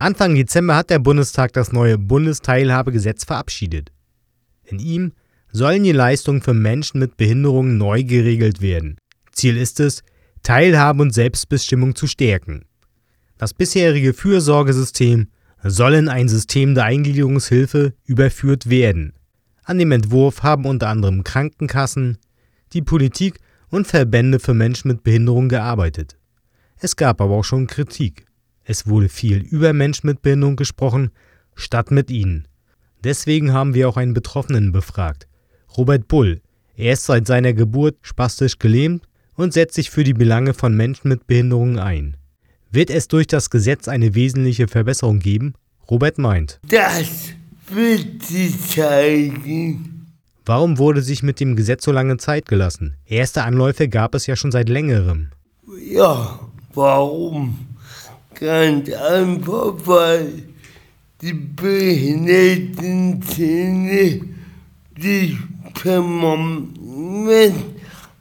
Anfang Dezember hat der Bundestag das neue Bundesteilhabegesetz verabschiedet. In ihm sollen die Leistungen für Menschen mit Behinderungen neu geregelt werden. Ziel ist es, Teilhabe und Selbstbestimmung zu stärken. Das bisherige Fürsorgesystem soll in ein System der Eingliederungshilfe überführt werden. An dem Entwurf haben unter anderem Krankenkassen, die Politik und Verbände für Menschen mit Behinderung gearbeitet. Es gab aber auch schon Kritik. Es wurde viel über Menschen mit Behinderung gesprochen, statt mit ihnen. Deswegen haben wir auch einen Betroffenen befragt, Robert Bull. Er ist seit seiner Geburt spastisch gelähmt und setzt sich für die Belange von Menschen mit Behinderungen ein. Wird es durch das Gesetz eine wesentliche Verbesserung geben? Robert meint. Das wird sich zeigen. Warum wurde sich mit dem Gesetz so lange Zeit gelassen? Erste Anläufe gab es ja schon seit längerem. Ja, warum? Ganz einfach, weil die Behindertenszene sich permanent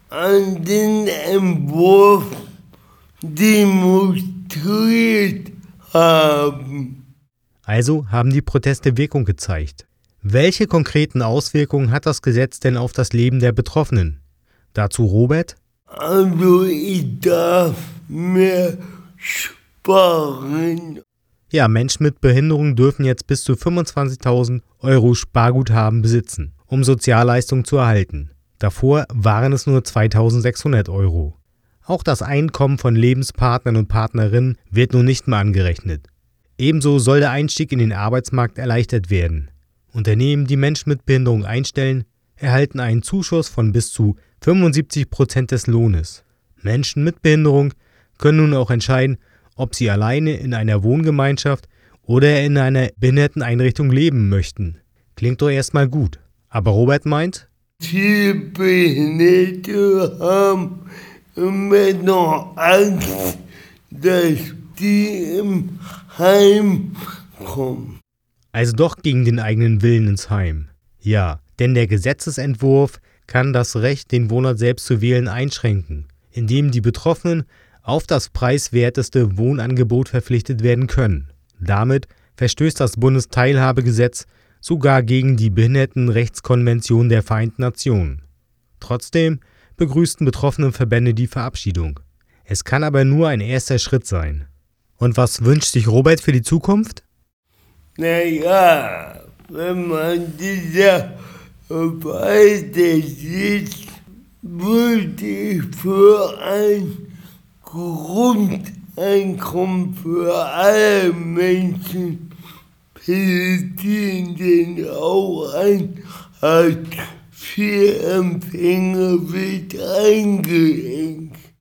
an den Entwurf demonstriert haben. Also haben die Proteste Wirkung gezeigt. Welche konkreten Auswirkungen hat das Gesetz denn auf das Leben der Betroffenen? Dazu Robert? Also ich darf mehr sparen. Ja, Menschen mit Behinderung dürfen jetzt bis zu 25.000 Euro Sparguthaben besitzen, um Sozialleistungen zu erhalten. Davor waren es nur 2.600 Euro. Auch das Einkommen von Lebenspartnern und Partnerinnen wird nun nicht mehr angerechnet. Ebenso soll der Einstieg in den Arbeitsmarkt erleichtert werden. Unternehmen, die Menschen mit Behinderung einstellen, erhalten einen Zuschuss von bis zu 75 Prozent des Lohnes. Menschen mit Behinderung können nun auch entscheiden, ob sie alleine in einer Wohngemeinschaft oder in einer Behinderteneinrichtung leben möchten. Klingt doch erstmal gut. Aber Robert meint, Viele Behinderte haben immer noch Angst, dass die im Heim kommen. also doch gegen den eigenen Willen ins Heim. Ja, denn der Gesetzesentwurf kann das Recht, den Wohnort selbst zu wählen, einschränken, indem die Betroffenen auf das preiswerteste Wohnangebot verpflichtet werden können. Damit verstößt das Bundesteilhabegesetz sogar gegen die Behindertenrechtskonvention der Vereinten Nationen. Trotzdem begrüßten betroffene Verbände die Verabschiedung. Es kann aber nur ein erster Schritt sein. Und was wünscht sich Robert für die Zukunft? Naja, wenn man dieser weiter sieht, würde ich für ein Grundeinkommen für alle Menschen plädieren, denn auch ein Hartz-IV-Empfänger wird eingeengt.